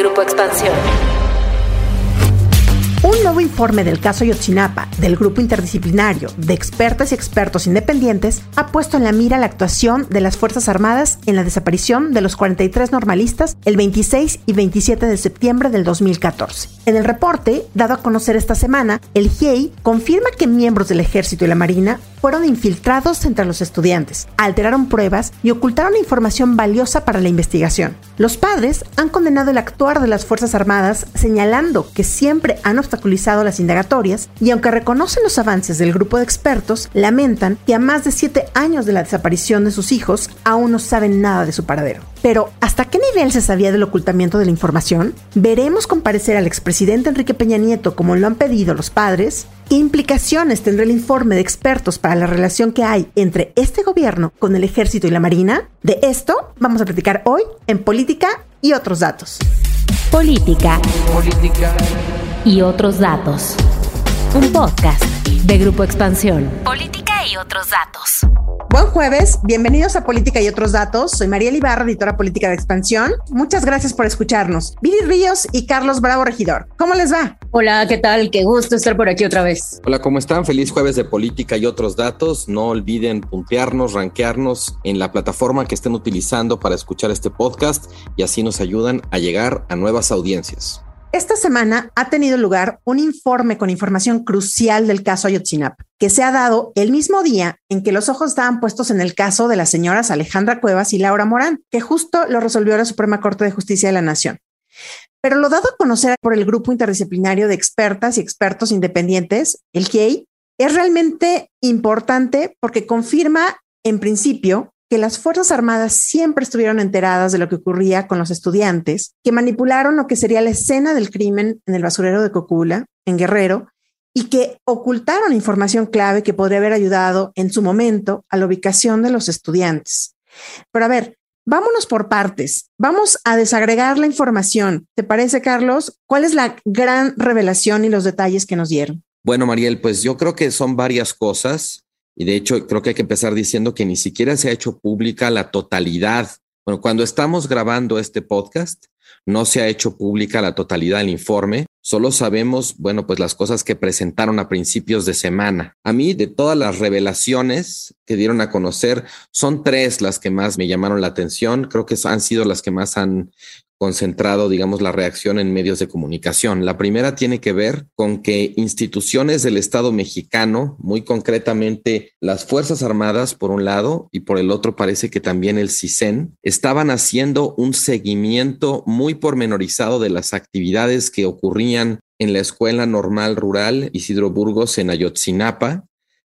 Grupo Expansión. Un nuevo informe del caso Yotzinapa del Grupo Interdisciplinario de Expertas y Expertos Independientes ha puesto en la mira la actuación de las Fuerzas Armadas en la desaparición de los 43 normalistas el 26 y 27 de septiembre del 2014. En el reporte, dado a conocer esta semana, el GIEI confirma que miembros del Ejército y la Marina fueron infiltrados entre los estudiantes, alteraron pruebas y ocultaron información valiosa para la investigación. Los padres han condenado el actuar de las Fuerzas Armadas, señalando que siempre han obstaculizado las indagatorias y aunque reconocen los avances del grupo de expertos, lamentan que a más de siete años de la desaparición de sus hijos aún no saben nada de su paradero. Pero, ¿hasta qué nivel se sabía del ocultamiento de la información? ¿Veremos comparecer al expresidente Enrique Peña Nieto como lo han pedido los padres? ¿Qué implicaciones tendrá el informe de expertos para la relación que hay entre este gobierno con el ejército y la marina? De esto vamos a platicar hoy en Política y otros datos. Política. Política. Y otros datos. Un podcast de Grupo Expansión. Política y otros datos. Buen jueves, bienvenidos a Política y otros datos. Soy María Ibarra, editora política de Expansión. Muchas gracias por escucharnos. Viri Ríos y Carlos Bravo Regidor. ¿Cómo les va? Hola, ¿qué tal? Qué gusto estar por aquí otra vez. Hola, ¿cómo están? Feliz jueves de Política y otros datos. No olviden puntearnos, rankearnos en la plataforma que estén utilizando para escuchar este podcast y así nos ayudan a llegar a nuevas audiencias. Esta semana ha tenido lugar un informe con información crucial del caso Ayotzinapa, que se ha dado el mismo día en que los ojos estaban puestos en el caso de las señoras Alejandra Cuevas y Laura Morán, que justo lo resolvió la Suprema Corte de Justicia de la Nación. Pero lo dado a conocer por el grupo interdisciplinario de expertas y expertos independientes, el GIEI, es realmente importante porque confirma en principio que las Fuerzas Armadas siempre estuvieron enteradas de lo que ocurría con los estudiantes, que manipularon lo que sería la escena del crimen en el basurero de Cocula, en Guerrero, y que ocultaron información clave que podría haber ayudado en su momento a la ubicación de los estudiantes. Pero a ver, vámonos por partes. Vamos a desagregar la información. ¿Te parece, Carlos? ¿Cuál es la gran revelación y los detalles que nos dieron? Bueno, Mariel, pues yo creo que son varias cosas. Y de hecho, creo que hay que empezar diciendo que ni siquiera se ha hecho pública la totalidad. Bueno, cuando estamos grabando este podcast, no se ha hecho pública la totalidad del informe. Solo sabemos, bueno, pues las cosas que presentaron a principios de semana. A mí, de todas las revelaciones que dieron a conocer, son tres las que más me llamaron la atención. Creo que han sido las que más han concentrado, digamos, la reacción en medios de comunicación. La primera tiene que ver con que instituciones del Estado mexicano, muy concretamente las Fuerzas Armadas, por un lado, y por el otro parece que también el CISEN, estaban haciendo un seguimiento muy pormenorizado de las actividades que ocurrían en la Escuela Normal Rural Isidro Burgos en Ayotzinapa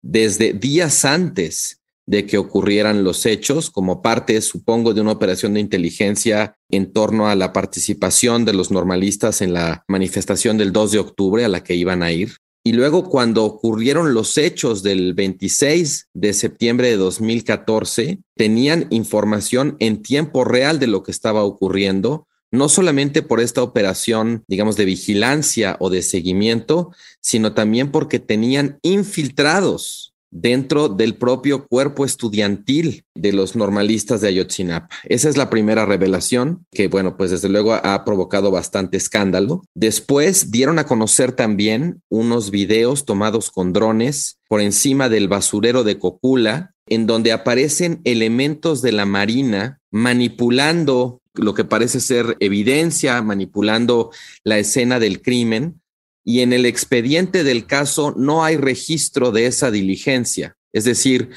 desde días antes de que ocurrieran los hechos como parte, supongo, de una operación de inteligencia en torno a la participación de los normalistas en la manifestación del 2 de octubre a la que iban a ir. Y luego cuando ocurrieron los hechos del 26 de septiembre de 2014, tenían información en tiempo real de lo que estaba ocurriendo, no solamente por esta operación, digamos, de vigilancia o de seguimiento, sino también porque tenían infiltrados dentro del propio cuerpo estudiantil de los normalistas de Ayotzinapa. Esa es la primera revelación que, bueno, pues desde luego ha provocado bastante escándalo. Después dieron a conocer también unos videos tomados con drones por encima del basurero de Cocula, en donde aparecen elementos de la Marina manipulando lo que parece ser evidencia, manipulando la escena del crimen y en el expediente del caso no hay registro de esa diligencia. Es decir,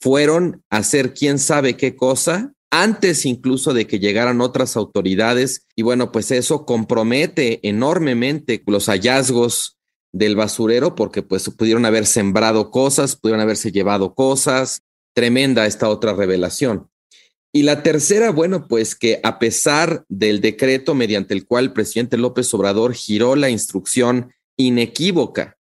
fueron a hacer quién sabe qué cosa antes incluso de que llegaran otras autoridades y bueno, pues eso compromete enormemente los hallazgos del basurero porque pues pudieron haber sembrado cosas, pudieron haberse llevado cosas. Tremenda esta otra revelación. Y la tercera, bueno, pues que a pesar del decreto mediante el cual el presidente López Obrador giró la instrucción inequívoca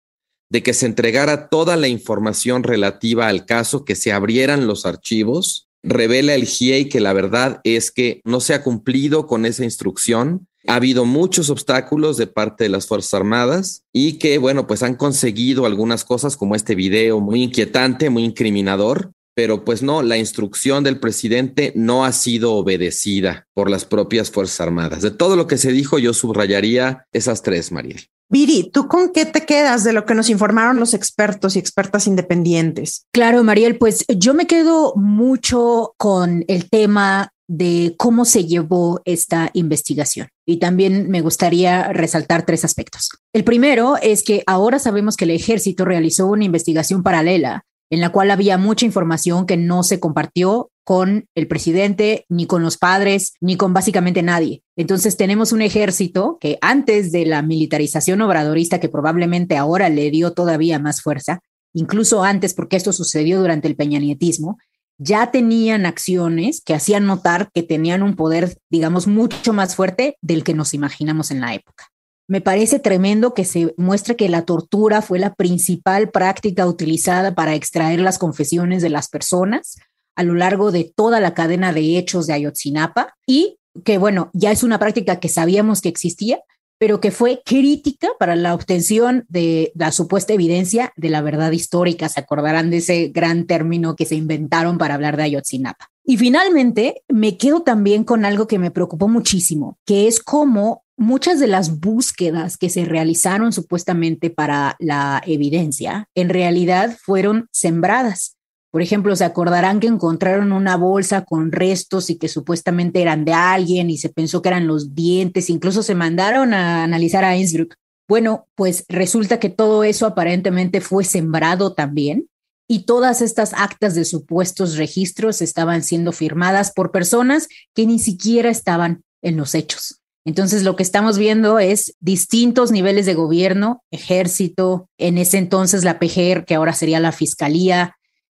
de que se entregara toda la información relativa al caso, que se abrieran los archivos, revela el GIEI que la verdad es que no se ha cumplido con esa instrucción. Ha habido muchos obstáculos de parte de las Fuerzas Armadas y que, bueno, pues han conseguido algunas cosas como este video muy inquietante, muy incriminador, pero pues no, la instrucción del presidente no ha sido obedecida por las propias Fuerzas Armadas. De todo lo que se dijo, yo subrayaría esas tres, Mariel. Viri, ¿tú con qué te quedas de lo que nos informaron los expertos y expertas independientes? Claro, Mariel, pues yo me quedo mucho con el tema de cómo se llevó esta investigación. Y también me gustaría resaltar tres aspectos. El primero es que ahora sabemos que el ejército realizó una investigación paralela en la cual había mucha información que no se compartió con el presidente, ni con los padres, ni con básicamente nadie. Entonces tenemos un ejército que antes de la militarización obradorista, que probablemente ahora le dio todavía más fuerza, incluso antes, porque esto sucedió durante el peñanietismo, ya tenían acciones que hacían notar que tenían un poder, digamos, mucho más fuerte del que nos imaginamos en la época. Me parece tremendo que se muestre que la tortura fue la principal práctica utilizada para extraer las confesiones de las personas a lo largo de toda la cadena de hechos de Ayotzinapa y que, bueno, ya es una práctica que sabíamos que existía, pero que fue crítica para la obtención de la supuesta evidencia de la verdad histórica. Se acordarán de ese gran término que se inventaron para hablar de Ayotzinapa. Y finalmente, me quedo también con algo que me preocupó muchísimo, que es cómo muchas de las búsquedas que se realizaron supuestamente para la evidencia en realidad fueron sembradas. Por ejemplo, se acordarán que encontraron una bolsa con restos y que supuestamente eran de alguien y se pensó que eran los dientes, incluso se mandaron a analizar a Innsbruck. Bueno, pues resulta que todo eso aparentemente fue sembrado también y todas estas actas de supuestos registros estaban siendo firmadas por personas que ni siquiera estaban en los hechos. Entonces, lo que estamos viendo es distintos niveles de gobierno, ejército, en ese entonces la PGR, que ahora sería la Fiscalía,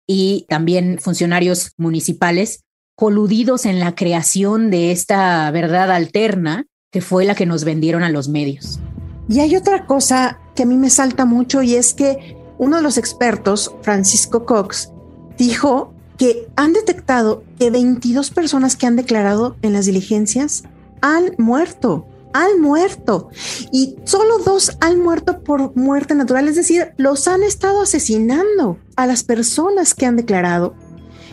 y también funcionarios municipales, coludidos en la creación de esta verdad alterna que fue la que nos vendieron a los medios. Y hay otra cosa que a mí me salta mucho y es que uno de los expertos, Francisco Cox, dijo que han detectado que 22 personas que han declarado en las diligencias han muerto, han muerto. Y solo dos han muerto por muerte natural, es decir, los han estado asesinando a las personas que han declarado.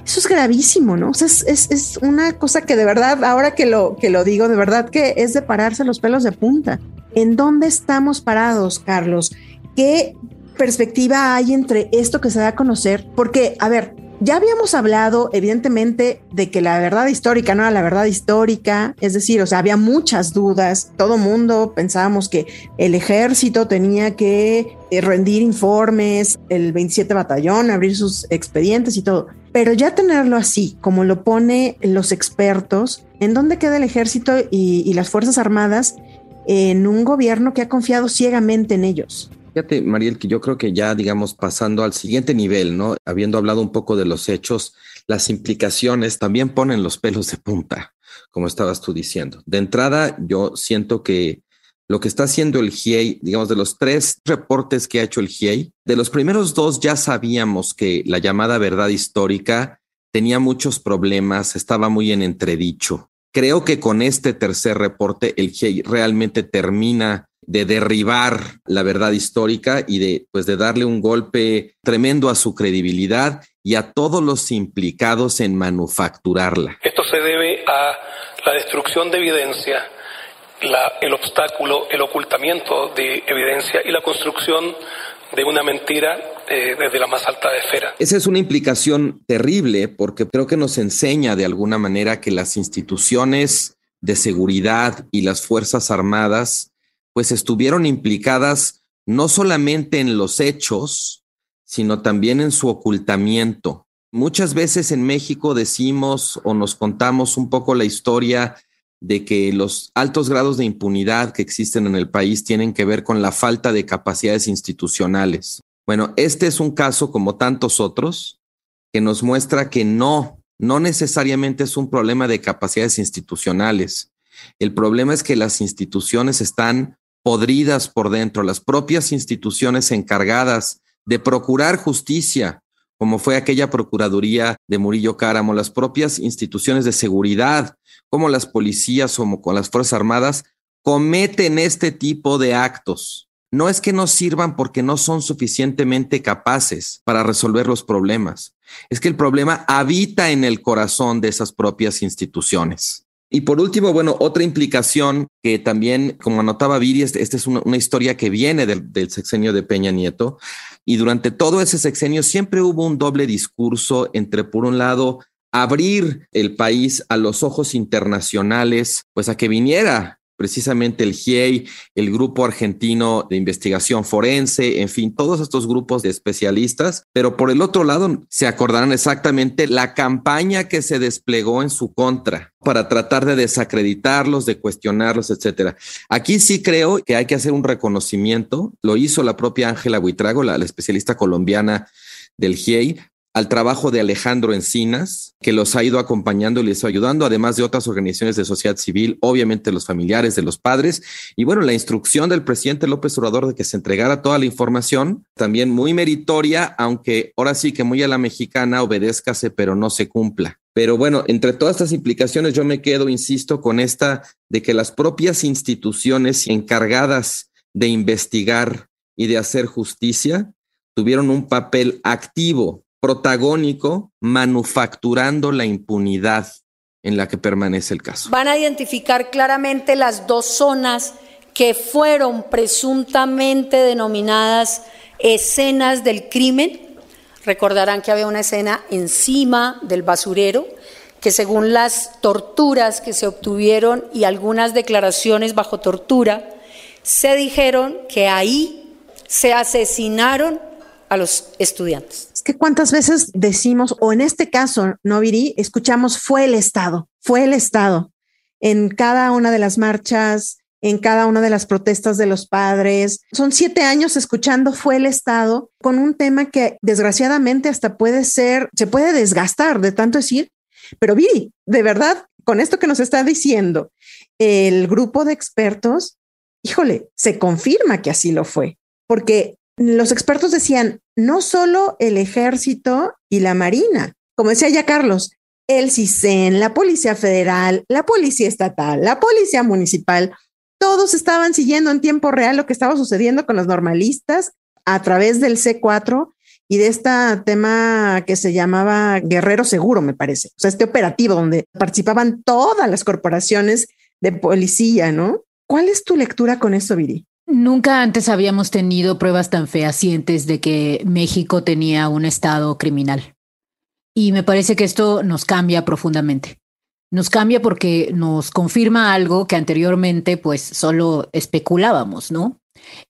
Eso es gravísimo, ¿no? O sea, es, es, una cosa que de verdad, ahora que lo, que lo digo, de verdad que es de pararse los pelos de punta. ¿En dónde estamos parados, Carlos? ¿Qué perspectiva hay entre esto que se da a conocer? Porque, a ver, ya habíamos hablado, evidentemente, de que la verdad histórica no era la verdad histórica, es decir, o sea, había muchas dudas, todo mundo pensábamos que el ejército tenía que eh, rendir informes, el 27 batallón, abrir sus expedientes y todo, pero ya tenerlo así, como lo pone los expertos, ¿en dónde queda el ejército y, y las Fuerzas Armadas en un gobierno que ha confiado ciegamente en ellos? Fíjate, Mariel, que yo creo que ya, digamos, pasando al siguiente nivel, ¿no? Habiendo hablado un poco de los hechos, las implicaciones también ponen los pelos de punta, como estabas tú diciendo. De entrada, yo siento que lo que está haciendo el GIEI, digamos, de los tres reportes que ha hecho el GIEI, de los primeros dos ya sabíamos que la llamada verdad histórica tenía muchos problemas, estaba muy en entredicho. Creo que con este tercer reporte el GIEI realmente termina de derribar la verdad histórica y de, pues, de darle un golpe tremendo a su credibilidad y a todos los implicados en manufacturarla. Esto se debe a la destrucción de evidencia, el obstáculo, el ocultamiento de evidencia y la construcción de una mentira eh, desde la más alta esfera. Esa es una implicación terrible porque creo que nos enseña de alguna manera que las instituciones de seguridad y las Fuerzas Armadas pues estuvieron implicadas no solamente en los hechos, sino también en su ocultamiento. Muchas veces en México decimos o nos contamos un poco la historia de que los altos grados de impunidad que existen en el país tienen que ver con la falta de capacidades institucionales. Bueno, este es un caso como tantos otros que nos muestra que no, no necesariamente es un problema de capacidades institucionales. El problema es que las instituciones están podridas por dentro, las propias instituciones encargadas de procurar justicia, como fue aquella Procuraduría de Murillo Cáramo, las propias instituciones de seguridad, como las policías o con las Fuerzas Armadas, cometen este tipo de actos. no es que no sirvan porque no son suficientemente capaces para resolver los problemas, es que el problema habita en el corazón de esas propias instituciones. Y por último, bueno, otra implicación que también, como anotaba Viri, esta este es una, historia que viene del, del sexenio de Peña Nieto, y durante todo ese sexenio siempre hubo un doble discurso entre, por un lado, abrir el país a los ojos internacionales, pues a que viniera precisamente el GIEI, el Grupo Argentino de Investigación Forense, en fin, todos estos grupos de especialistas, pero por el otro lado se acordarán exactamente la campaña que se desplegó en su contra para tratar de desacreditarlos, de cuestionarlos, etcétera. Aquí sí creo que hay que hacer un reconocimiento, lo hizo la propia Ángela Buitrago, la, la especialista colombiana del GIEI, al trabajo de Alejandro Encinas, que los ha ido acompañando y les ha ayudando, además de otras organizaciones de sociedad civil, obviamente los familiares de los padres. Y bueno, la instrucción del presidente López Obrador de que se entregara toda la información, también muy meritoria, aunque ahora sí que muy a la mexicana, obedézcase, pero no se cumpla. Pero bueno, entre todas estas implicaciones, yo me quedo, insisto, con esta de que las propias instituciones encargadas de investigar y de hacer justicia tuvieron un papel activo protagónico manufacturando la impunidad en la que permanece el caso. Van a identificar claramente las dos zonas que fueron presuntamente denominadas escenas del crimen. Recordarán que había una escena encima del basurero, que según las torturas que se obtuvieron y algunas declaraciones bajo tortura, se dijeron que ahí se asesinaron a los estudiantes. Que cuántas veces decimos, o en este caso, no Viri, escuchamos fue el Estado, fue el Estado en cada una de las marchas, en cada una de las protestas de los padres. Son siete años escuchando fue el Estado con un tema que desgraciadamente hasta puede ser, se puede desgastar de tanto decir, pero Viri, de verdad, con esto que nos está diciendo el grupo de expertos, híjole, se confirma que así lo fue, porque los expertos decían, no solo el ejército y la marina, como decía ya Carlos, el CISEN, la Policía Federal, la Policía Estatal, la Policía Municipal, todos estaban siguiendo en tiempo real lo que estaba sucediendo con los normalistas a través del C4 y de este tema que se llamaba Guerrero Seguro, me parece. O sea, este operativo donde participaban todas las corporaciones de policía, ¿no? ¿Cuál es tu lectura con eso, Viri? Nunca antes habíamos tenido pruebas tan fehacientes de que México tenía un estado criminal. Y me parece que esto nos cambia profundamente. Nos cambia porque nos confirma algo que anteriormente pues solo especulábamos, ¿no?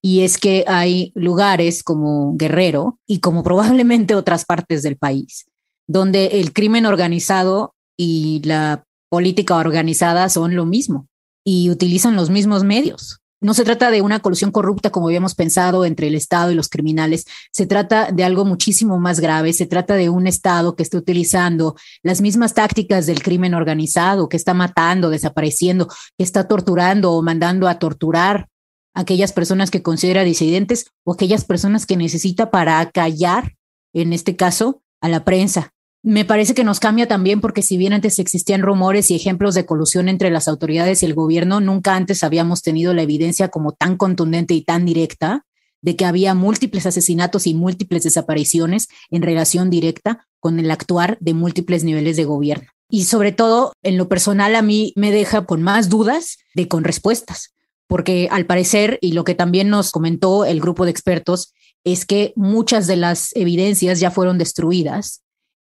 Y es que hay lugares como Guerrero y como probablemente otras partes del país, donde el crimen organizado y la política organizada son lo mismo y utilizan los mismos medios. No se trata de una colusión corrupta como habíamos pensado entre el Estado y los criminales, se trata de algo muchísimo más grave, se trata de un Estado que está utilizando las mismas tácticas del crimen organizado, que está matando, desapareciendo, que está torturando o mandando a torturar a aquellas personas que considera disidentes o aquellas personas que necesita para callar, en este caso, a la prensa. Me parece que nos cambia también porque si bien antes existían rumores y ejemplos de colusión entre las autoridades y el gobierno, nunca antes habíamos tenido la evidencia como tan contundente y tan directa de que había múltiples asesinatos y múltiples desapariciones en relación directa con el actuar de múltiples niveles de gobierno. Y sobre todo, en lo personal, a mí me deja con más dudas de con respuestas, porque al parecer, y lo que también nos comentó el grupo de expertos, es que muchas de las evidencias ya fueron destruidas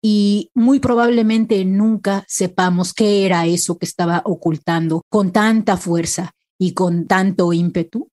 y muy probablemente nunca sepamos qué era eso que estaba ocultando con tanta fuerza y con tanto ímpetu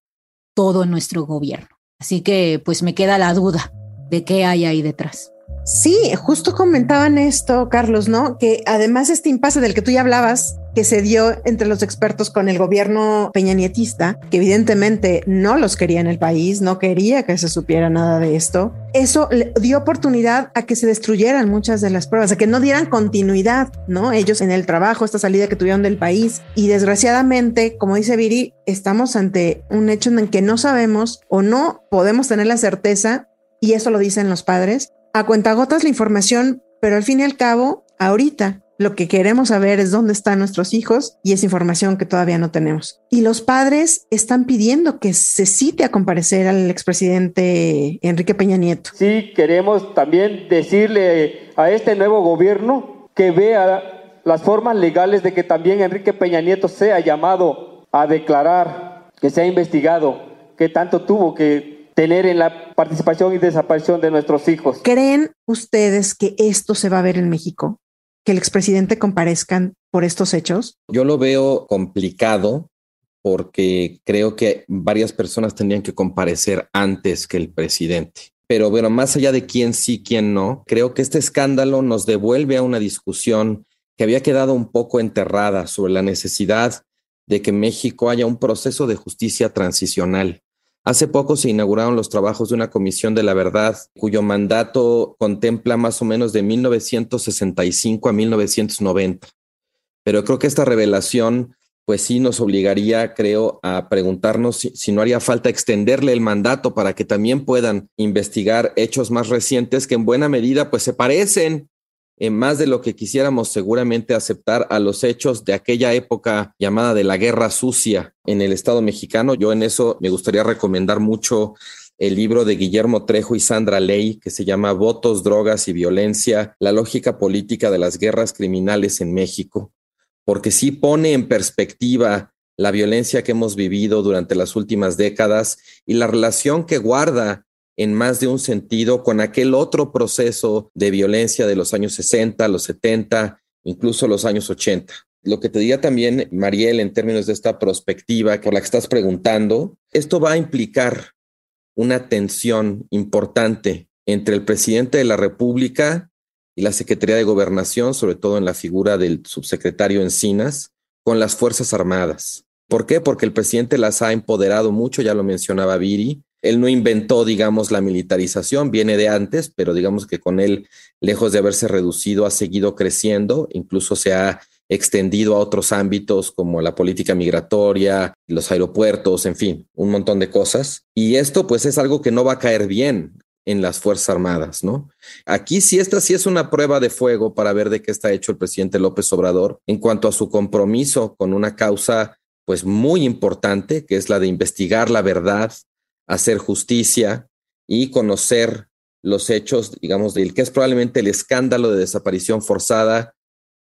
todo nuestro gobierno. Así que pues me queda la duda de qué hay ahí detrás. Sí, justo comentaban esto, Carlos, ¿no? Que además este impasse del que tú ya hablabas, que se dio entre los expertos con el gobierno peñanietista, que evidentemente no los quería en el país, no quería que se supiera nada de esto, eso dio oportunidad a que se destruyeran muchas de las pruebas, a que no dieran continuidad, ¿no? Ellos en el trabajo, esta salida que tuvieron del país. Y desgraciadamente, como dice Viri, estamos ante un hecho en el que no sabemos o no podemos tener la certeza, y eso lo dicen los padres, a cuentagotas la información, pero al fin y al cabo, ahorita, Lo que queremos saber es dónde están nuestros hijos y es información que todavía no tenemos. Y los padres están pidiendo que se cite a comparecer al expresidente Enrique Peña Nieto. Sí, queremos también decirle a este nuevo gobierno que vea las formas legales de que también Enrique Peña Nieto sea llamado a declarar, que sea investigado, que tanto tuvo que tener en la participación y desaparición de nuestros hijos. ¿Creen ustedes que esto se va a ver en México? que el expresidente comparezcan por estos hechos? Yo lo veo complicado porque creo que varias personas tendrían que comparecer antes que el presidente. Pero bueno, más allá de quién sí, quién no, creo que este escándalo nos devuelve a una discusión que había quedado un poco enterrada sobre la necesidad de que México haya un proceso de justicia transicional Hace poco se inauguraron los trabajos de una comisión de la verdad cuyo mandato contempla más o menos de 1965 a 1990. Pero creo que esta revelación pues sí nos obligaría, creo, a preguntarnos si, si, no haría falta extenderle el mandato para que también puedan investigar hechos más recientes que en buena medida pues se parecen en más de lo que quisiéramos seguramente aceptar a los hechos de aquella época llamada de la guerra sucia en el Estado mexicano. Yo en eso me gustaría recomendar mucho el libro de Guillermo Trejo y Sandra Ley, que se llama Votos, Drogas y Violencia, la lógica política de las guerras criminales en México, porque sí pone en perspectiva la violencia que hemos vivido durante las últimas décadas y la relación que guarda en más de un sentido con aquel otro proceso de violencia de los años 60, los 70, incluso los años 80. Lo que te diría también, Mariel, en términos de esta perspectiva por la que estás preguntando, esto va a implicar una tensión importante entre el presidente de la República y la Secretaría de Gobernación, sobre todo en la figura del subsecretario Encinas, con las Fuerzas Armadas. ¿Por qué? Porque el presidente las ha empoderado mucho, ya lo mencionaba Viri, él no inventó, digamos, la militarización, viene de antes, pero digamos que con él, lejos de haberse reducido, ha seguido creciendo, incluso se ha extendido a otros ámbitos como la política migratoria, los aeropuertos, en fin, un montón de cosas. Y esto pues es algo que no va a caer bien en las Fuerzas Armadas, ¿no? Aquí sí, esta sí es una prueba de fuego para ver de qué está hecho el presidente López Obrador en cuanto a su compromiso con una causa pues muy importante, que es la de investigar la verdad hacer justicia y conocer los hechos, digamos, del que es probablemente el escándalo de desaparición forzada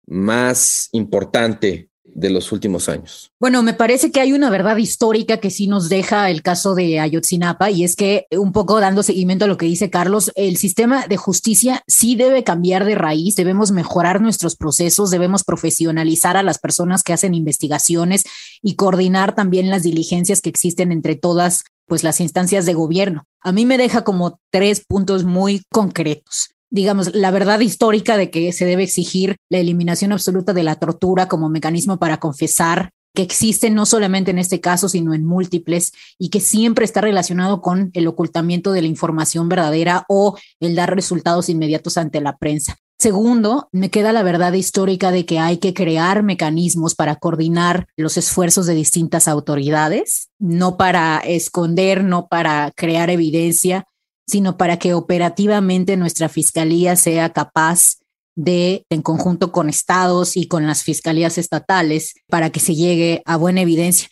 más importante de los últimos años. Bueno, me parece que hay una verdad histórica que sí nos deja el caso de Ayotzinapa y es que un poco dando seguimiento a lo que dice Carlos, el sistema de justicia sí debe cambiar de raíz, debemos mejorar nuestros procesos, debemos profesionalizar a las personas que hacen investigaciones y coordinar también las diligencias que existen entre todas pues las instancias de gobierno. A mí me deja como tres puntos muy concretos digamos, la verdad histórica de que se debe exigir la eliminación absoluta de la tortura como mecanismo para confesar que existe no solamente en este caso, sino en múltiples y que siempre está relacionado con el ocultamiento de la información verdadera o el dar resultados inmediatos ante la prensa. Segundo, me queda la verdad histórica de que hay que crear mecanismos para coordinar los esfuerzos de distintas autoridades, no para esconder, no para crear evidencia, sino para que operativamente nuestra fiscalía sea capaz de, en conjunto con estados y con las fiscalías estatales, para que se llegue a buena evidencia.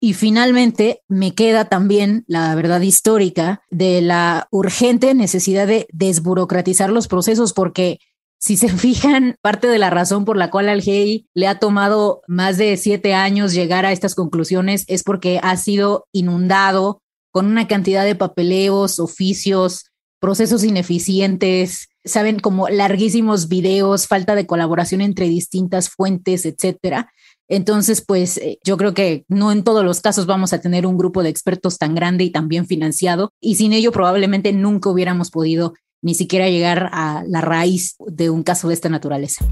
Y finalmente me queda también la verdad histórica de la urgente necesidad de desburocratizar los procesos, porque si se fijan, parte de la razón por la cual al GEI le ha tomado más de siete años llegar a estas conclusiones es porque ha sido inundado con una cantidad de papeleos, oficios, procesos ineficientes, saben, como larguísimos videos, falta de colaboración entre distintas fuentes, etcétera. Entonces, pues eh, yo creo que no en todos los casos vamos a tener un grupo de expertos tan grande y tan bien financiado, y sin ello probablemente nunca hubiéramos podido ni siquiera llegar a la raíz de un caso de esta naturaleza.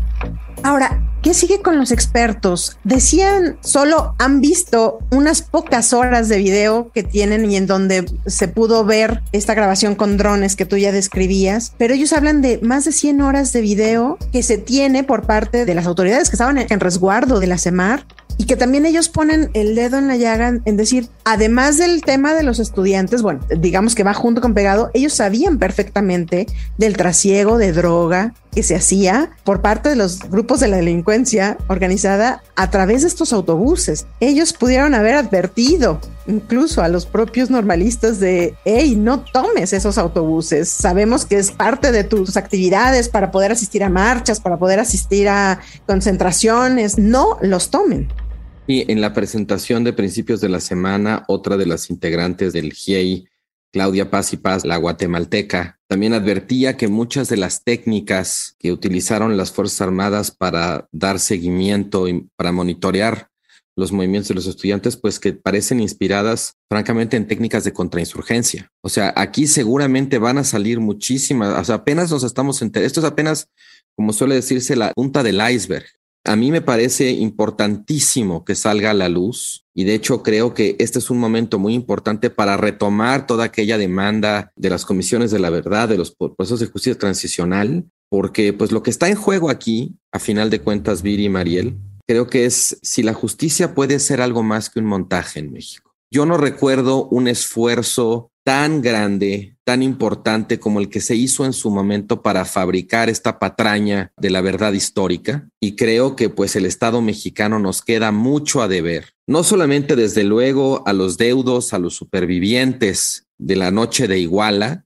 Ahora, ¿qué sigue con los expertos? Decían, solo han visto unas pocas horas de video que tienen y en donde se pudo ver esta grabación con drones que tú ya describías, pero ellos hablan de más de 100 horas de video que se tiene por parte de las autoridades que estaban en resguardo de la CEMAR y que también ellos ponen el dedo en la llaga en decir, además del tema de los estudiantes, bueno, digamos que va junto con pegado, ellos sabían perfectamente del trasiego de droga que se hacía por parte de los grupos de la delincuencia organizada a través de estos autobuses. Ellos pudieron haber advertido incluso a los propios normalistas de, hey, no tomes esos autobuses. Sabemos que es parte de tus actividades para poder asistir a marchas, para poder asistir a concentraciones. No los tomen. Y en la presentación de principios de la semana, otra de las integrantes del GIEI Claudia Paz y Paz, la guatemalteca, también advertía que muchas de las técnicas que utilizaron las Fuerzas Armadas para dar seguimiento y para monitorear los movimientos de los estudiantes, pues que parecen inspiradas francamente en técnicas de contrainsurgencia. O sea, aquí seguramente van a salir muchísimas, o sea, apenas nos estamos enterando, esto es apenas, como suele decirse, la punta del iceberg. A mí me parece importantísimo que salga a la luz y de hecho creo que este es un momento muy importante para retomar toda aquella demanda de las comisiones de la verdad, de los procesos de justicia transicional, porque pues lo que está en juego aquí, a final de cuentas, Viri y Mariel, creo que es si la justicia puede ser algo más que un montaje en México. Yo no recuerdo un esfuerzo tan grande, tan importante como el que se hizo en su momento para fabricar esta patraña de la verdad histórica. Y creo que pues el Estado mexicano nos queda mucho a deber, no solamente desde luego a los deudos, a los supervivientes de la noche de Iguala,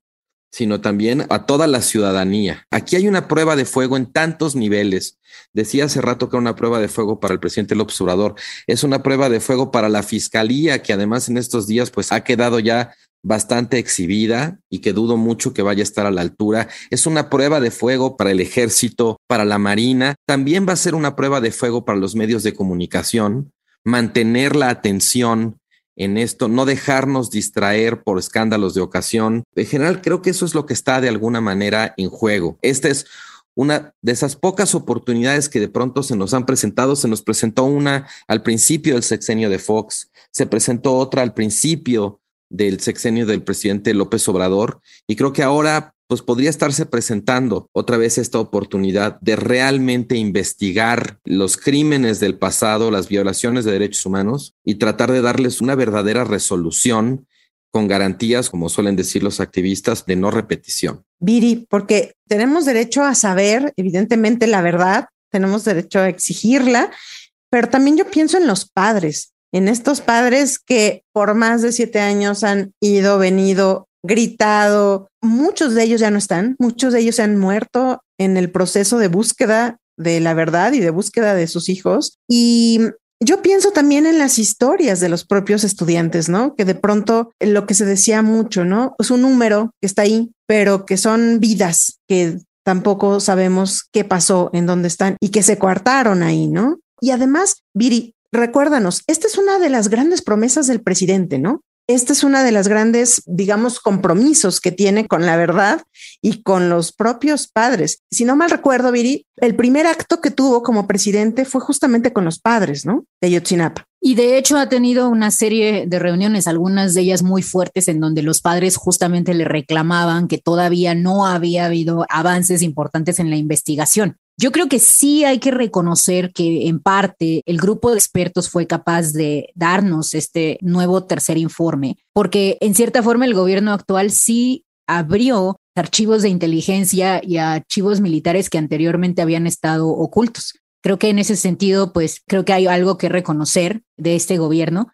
sino también a toda la ciudadanía. Aquí hay una prueba de fuego en tantos niveles. Decía hace rato que era una prueba de fuego para el presidente López Obrador. Es una prueba de fuego para la fiscalía, que además en estos días pues ha quedado ya bastante exhibida y que dudo mucho que vaya a estar a la altura. Es una prueba de fuego para el ejército, para la marina. También va a ser una prueba de fuego para los medios de comunicación. Mantener la atención en esto, no dejarnos distraer por escándalos de ocasión. En general, creo que eso es lo que está de alguna manera en juego. Esta es una de esas pocas oportunidades que de pronto se nos han presentado. Se nos presentó una al principio del sexenio de Fox, se presentó otra al principio del sexenio del presidente López Obrador y creo que ahora pues podría estarse presentando otra vez esta oportunidad de realmente investigar los crímenes del pasado, las violaciones de derechos humanos y tratar de darles una verdadera resolución con garantías, como suelen decir los activistas, de no repetición. Viri, porque tenemos derecho a saber, evidentemente, la verdad, tenemos derecho a exigirla, pero también yo pienso en los padres, en estos padres que por más de siete años han ido, venido, gritado. Muchos de ellos ya no están, muchos de ellos se han muerto en el proceso de búsqueda de la verdad y de búsqueda de sus hijos. Y yo pienso también en las historias de los propios estudiantes, ¿no? Que de pronto lo que se decía mucho, ¿no? Es un número que está ahí, pero que son vidas que tampoco sabemos qué pasó, en dónde están y que se coartaron ahí, ¿no? Y además, Viri, recuérdanos, esta es una de las grandes promesas del presidente, ¿no? Esta es una de las grandes, digamos, compromisos que tiene con la verdad y con los propios padres. Si no mal recuerdo, Viri, el primer acto que tuvo como presidente fue justamente con los padres, ¿no? De Yotzinapa. Y de hecho ha tenido una serie de reuniones, algunas de ellas muy fuertes, en donde los padres justamente le reclamaban que todavía no había habido avances importantes en la investigación. Yo creo que sí hay que reconocer que en parte el grupo de expertos fue capaz de darnos este nuevo tercer informe, porque en cierta forma el gobierno actual sí abrió archivos de inteligencia y archivos militares que anteriormente habían estado ocultos. Creo que en ese sentido, pues creo que hay algo que reconocer de este gobierno,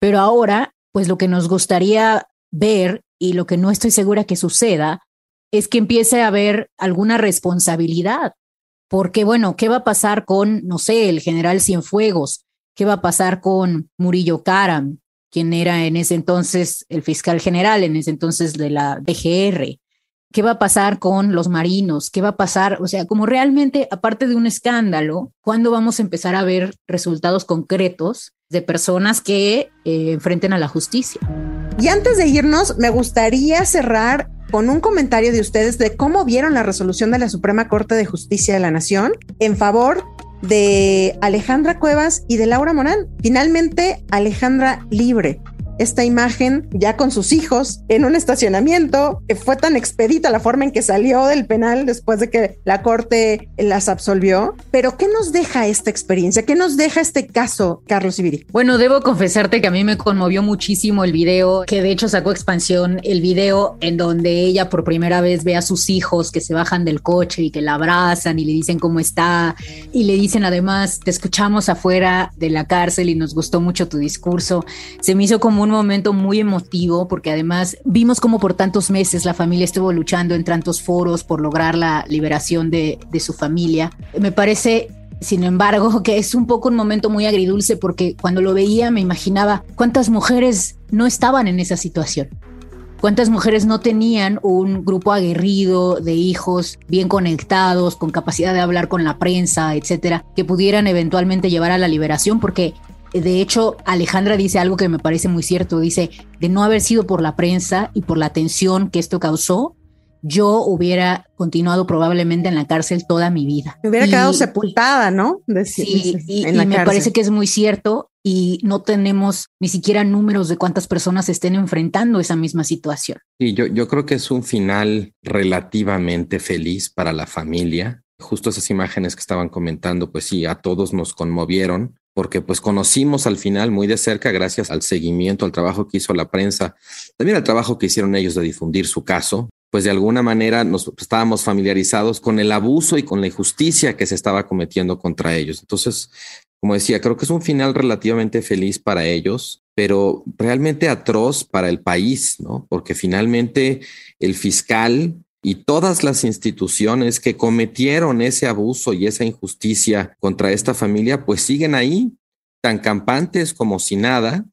pero ahora, pues lo que nos gustaría ver y lo que no estoy segura que suceda es que empiece a haber alguna responsabilidad porque, bueno, ¿qué va a pasar con, no sé, el general Cienfuegos? ¿Qué va a pasar con Murillo Karam, quien era en ese entonces el fiscal general, en ese entonces de la DGR? ¿Qué va a pasar con los marinos? ¿Qué va a pasar? O sea, como realmente, aparte de un escándalo, ¿cuándo vamos a empezar a ver resultados concretos de personas que eh, enfrenten a la justicia? Y antes de irnos, me gustaría cerrar con un comentario de ustedes de cómo vieron la resolución de la Suprema Corte de Justicia de la Nación en favor de Alejandra Cuevas y de Laura Morán. Finalmente, Alejandra libre. Esta imagen ya con sus hijos en un estacionamiento, que fue tan expedita la forma en que salió del penal después de que la corte las absolvió. Pero ¿qué nos deja esta experiencia? ¿Qué nos deja este caso, Carlos Ibiri? Bueno, debo confesarte que a mí me conmovió muchísimo el video, que de hecho sacó expansión, el video en donde ella por primera vez ve a sus hijos que se bajan del coche y que la abrazan y le dicen cómo está y le dicen además, te escuchamos afuera de la cárcel y nos gustó mucho tu discurso. Se me hizo como un momento muy emotivo porque además vimos como por tantos meses la familia estuvo luchando en tantos foros por lograr la liberación de, de su familia. Me parece sin embargo, que es un poco un momento muy agridulce porque cuando lo veía me imaginaba cuántas mujeres no estaban en esa situación. ¿Cuántas mujeres no tenían un grupo aguerrido de hijos bien conectados, con capacidad de hablar con la prensa, etcétera, que pudieran eventualmente llevar a la liberación? Porque de hecho, Alejandra dice algo que me parece muy cierto. Dice, de no haber sido por la prensa y por la atención que esto causó, yo hubiera continuado probablemente en la cárcel toda mi vida. Me hubiera quedado sepultada, ¿no? sí, y, me parece que es muy cierto y no tenemos ni siquiera números de cuántas personas estén enfrentando esa misma situación. Y yo, yo creo que es un final relativamente feliz para la familia. Justo esas imágenes que estaban comentando, pues sí, a todos nos conmovieron porque pues conocimos al final muy de cerca gracias al seguimiento, al trabajo que hizo la prensa, también al trabajo que hicieron ellos de difundir su caso, pues de alguna manera nos estábamos familiarizados con el abuso y con la injusticia que se estaba cometiendo contra ellos. Entonces, como decía, creo que es un final relativamente feliz para ellos, pero realmente atroz para el país, ¿no? Porque finalmente el fiscal y todas las instituciones que cometieron ese abuso y esa injusticia contra esta familia, pues siguen ahí, tan campantes como si nada.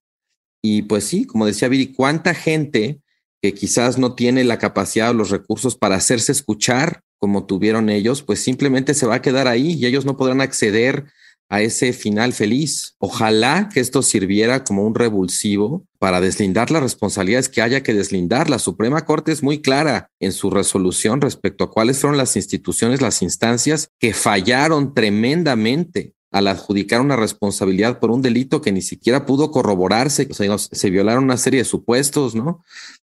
Y pues sí, como decía Viri, cuánta gente que quizás no tiene la capacidad o los recursos para hacerse escuchar como tuvieron ellos, pues simplemente se va a quedar ahí y ellos no podrán acceder a ese final feliz. Ojalá que esto sirviera como un revulsivo para deslindar las responsabilidades que haya que deslindar. La Suprema Corte es muy clara en su resolución respecto a cuáles fueron las instituciones, las instancias que fallaron tremendamente al adjudicar una responsabilidad por un delito que ni siquiera pudo corroborarse, o sea, se violaron una serie de supuestos, ¿no?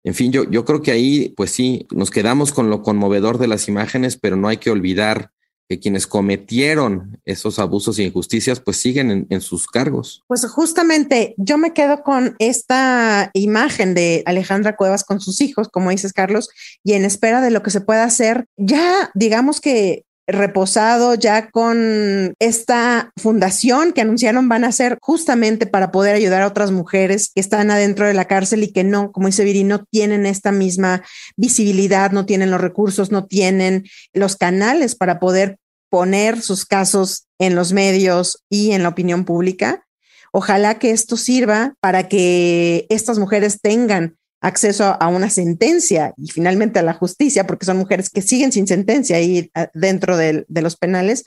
En fin, yo, yo creo que ahí, pues sí, nos quedamos con lo conmovedor de las imágenes, pero no hay que olvidar que quienes cometieron esos abusos e injusticias, pues siguen en, en, sus cargos. Pues justamente yo me quedo con esta imagen de Alejandra Cuevas con sus hijos, como dices, Carlos, y en espera de lo que se pueda hacer, ya digamos que reposado ya con esta fundación que anunciaron van a ser justamente para poder ayudar a otras mujeres que están adentro de la cárcel y que no, como dice Viri, no tienen esta misma visibilidad, no tienen los recursos, no tienen los canales para poder poner sus casos en los medios y en la opinión pública. Ojalá que esto sirva para que estas mujeres tengan acceso a una sentencia y finalmente a la justicia, porque son mujeres que siguen sin sentencia ahí ah, dentro de, de los penales.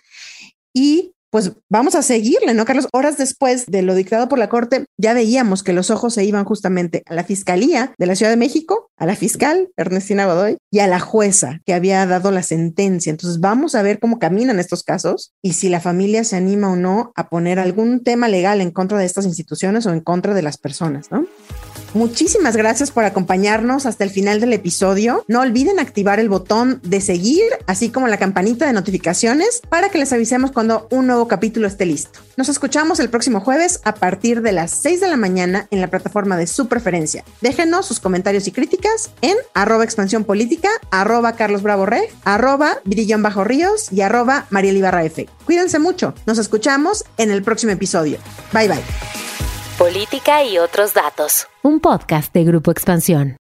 Y pues vamos a seguirle, ¿no, Carlos? Horas después de lo dictado por la Corte, ya veíamos que los ojos se iban justamente a la Fiscalía de la Ciudad de México, a la fiscal Ernestina Godoy y a la jueza que había dado la sentencia. Entonces vamos a ver cómo caminan estos casos y si la familia se anima o no a poner algún tema legal en contra de estas instituciones o en contra de las personas, ¿no? Muchísimas gracias por acompañarnos hasta el final del episodio. No olviden activar el botón de seguir, así como la campanita de notificaciones para que les avisemos cuando un nuevo capítulo esté listo. Nos escuchamos el próximo jueves a partir de las 6 de la mañana en la plataforma de su preferencia. Déjenos sus comentarios y críticas en arroba expansión política, arroba Carlos Bravo Reg, arroba Brillón Bajo Ríos y arroba Mariel Ibarra F. Cuídense mucho. Nos escuchamos en el próximo episodio. Bye bye. Política y otros datos. Un podcast de Grupo Expansión.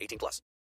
18 plus.